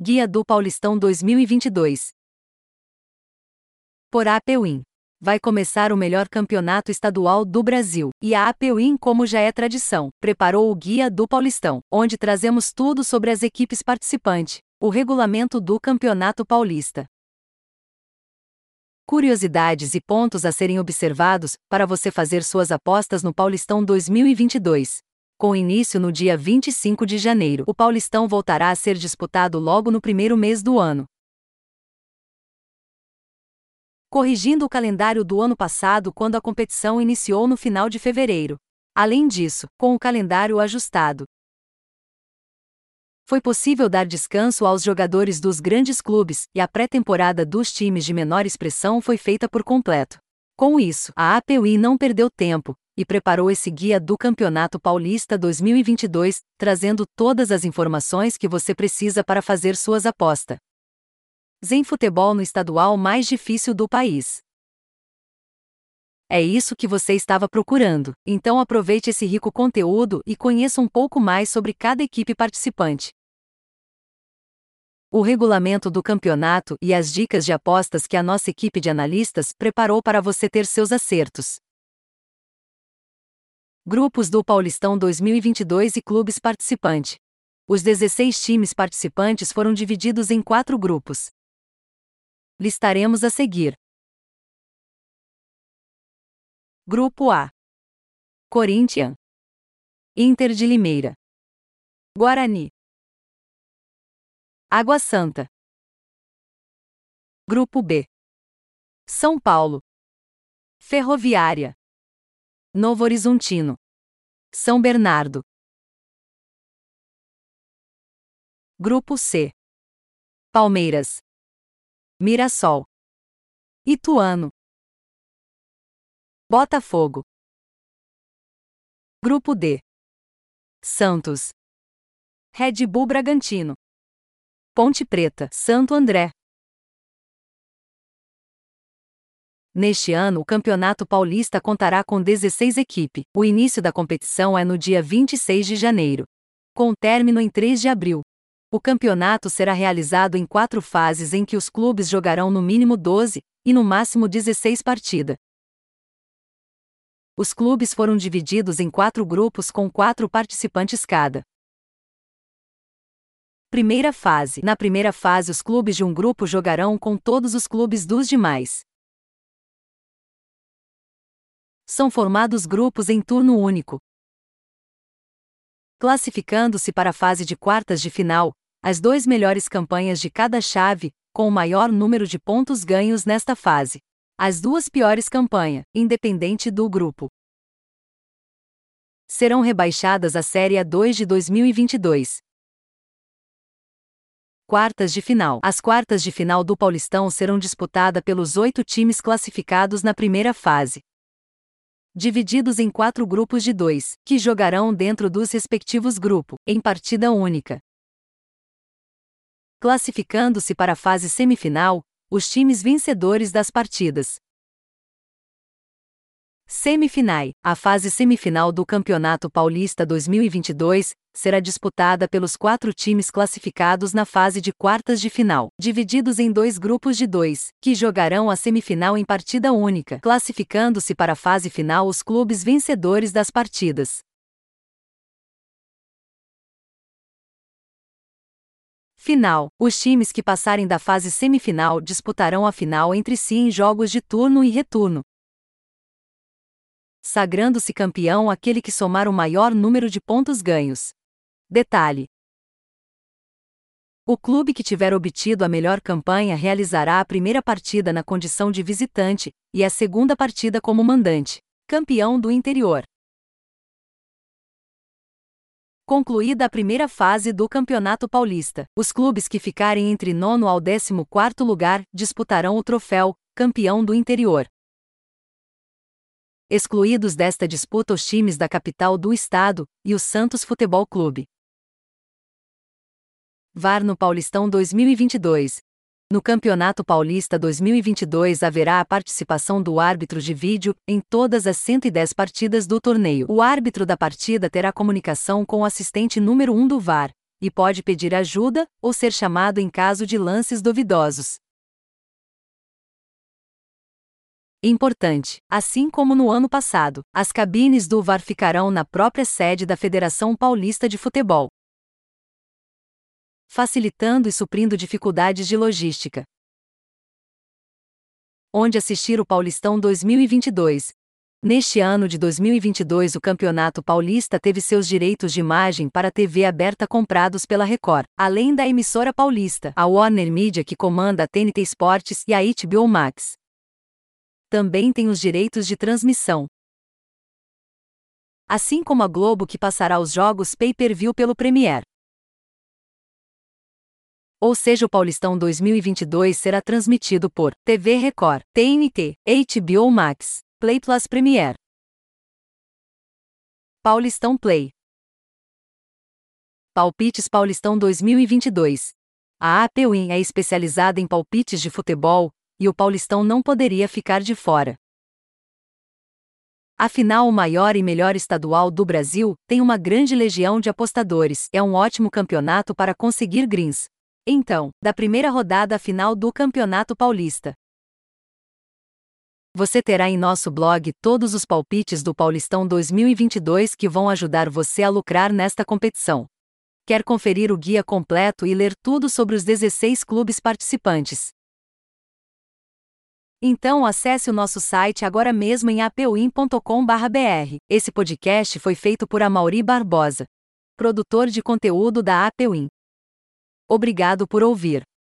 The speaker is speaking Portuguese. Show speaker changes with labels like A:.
A: Guia do Paulistão 2022. Por APWin. Vai começar o melhor campeonato estadual do Brasil, e a APWin, como já é tradição, preparou o Guia do Paulistão, onde trazemos tudo sobre as equipes participantes, o regulamento do Campeonato Paulista. Curiosidades e pontos a serem observados para você fazer suas apostas no Paulistão 2022. Com início no dia 25 de janeiro, o Paulistão voltará a ser disputado logo no primeiro mês do ano. Corrigindo o calendário do ano passado quando a competição iniciou no final de fevereiro. Além disso, com o calendário ajustado, foi possível dar descanso aos jogadores dos grandes clubes, e a pré-temporada dos times de menor expressão foi feita por completo. Com isso, a APUI não perdeu tempo, e preparou esse guia do Campeonato Paulista 2022, trazendo todas as informações que você precisa para fazer suas apostas. Zen Futebol no estadual mais difícil do país. É isso que você estava procurando, então aproveite esse rico conteúdo e conheça um pouco mais sobre cada equipe participante. O regulamento do campeonato e as dicas de apostas que a nossa equipe de analistas preparou para você ter seus acertos. Grupos do Paulistão 2022 e clubes participante. Os 16 times participantes foram divididos em quatro grupos. Listaremos a seguir. Grupo A: Corinthians, Inter de Limeira, Guarani, Água Santa. Grupo B: São Paulo, Ferroviária, Novo Horizontino. São Bernardo. Grupo C. Palmeiras. Mirassol. Ituano. Botafogo. Grupo D. Santos. Red Bull Bragantino. Ponte Preta, Santo André. Neste ano, o Campeonato Paulista contará com 16 equipes. O início da competição é no dia 26 de janeiro, com término em 3 de abril. O campeonato será realizado em quatro fases em que os clubes jogarão no mínimo 12 e no máximo 16 partidas. Os clubes foram divididos em quatro grupos com quatro participantes cada. Primeira fase: Na primeira fase, os clubes de um grupo jogarão com todos os clubes dos demais. São formados grupos em turno único. Classificando-se para a fase de quartas de final, as duas melhores campanhas de cada chave, com o maior número de pontos ganhos nesta fase. As duas piores campanhas, independente do grupo, serão rebaixadas à Série A2 de 2022. Quartas de final. As quartas de final do Paulistão serão disputadas pelos oito times classificados na primeira fase divididos em quatro grupos de dois, que jogarão dentro dos respectivos grupos, em partida única. Classificando-se para a fase semifinal, os times vencedores das partidas. Semifinai. A fase semifinal do Campeonato Paulista 2022 será disputada pelos quatro times classificados na fase de quartas de final, divididos em dois grupos de dois, que jogarão a semifinal em partida única, classificando-se para a fase final os clubes vencedores das partidas. Final: Os times que passarem da fase semifinal disputarão a final entre si em jogos de turno e retorno, sagrando-se campeão aquele que somar o maior número de pontos ganhos. Detalhe: o clube que tiver obtido a melhor campanha realizará a primeira partida na condição de visitante e a segunda partida como mandante, campeão do interior. Concluída a primeira fase do Campeonato Paulista, os clubes que ficarem entre nono ao décimo quarto lugar disputarão o troféu, campeão do interior. Excluídos desta disputa os times da capital do estado e o Santos Futebol Clube. VAR no Paulistão 2022. No Campeonato Paulista 2022 haverá a participação do árbitro de vídeo em todas as 110 partidas do torneio. O árbitro da partida terá comunicação com o assistente número 1 do VAR, e pode pedir ajuda ou ser chamado em caso de lances duvidosos. Importante: assim como no ano passado, as cabines do VAR ficarão na própria sede da Federação Paulista de Futebol, facilitando e suprindo dificuldades de logística. Onde assistir o Paulistão 2022? Neste ano de 2022, o Campeonato Paulista teve seus direitos de imagem para TV aberta comprados pela Record, além da emissora paulista, a Warner Media que comanda a TNT Sports e a HBO Max também tem os direitos de transmissão. Assim como a Globo que passará os jogos pay-per-view pelo Premier. Ou seja, o Paulistão 2022 será transmitido por TV Record, TNT, HBO Max, Play Plus Premier. Paulistão Play. Palpites Paulistão 2022. A AP Win é especializada em palpites de futebol, e o Paulistão não poderia ficar de fora. Afinal, o maior e melhor estadual do Brasil tem uma grande legião de apostadores. É um ótimo campeonato para conseguir greens. Então, da primeira rodada final do Campeonato Paulista. Você terá em nosso blog todos os palpites do Paulistão 2022 que vão ajudar você a lucrar nesta competição. Quer conferir o guia completo e ler tudo sobre os 16 clubes participantes? Então acesse o nosso site agora mesmo em apeuim.com.br. Esse podcast foi feito por Amauri Barbosa, produtor de conteúdo da Apeuim. Obrigado por ouvir.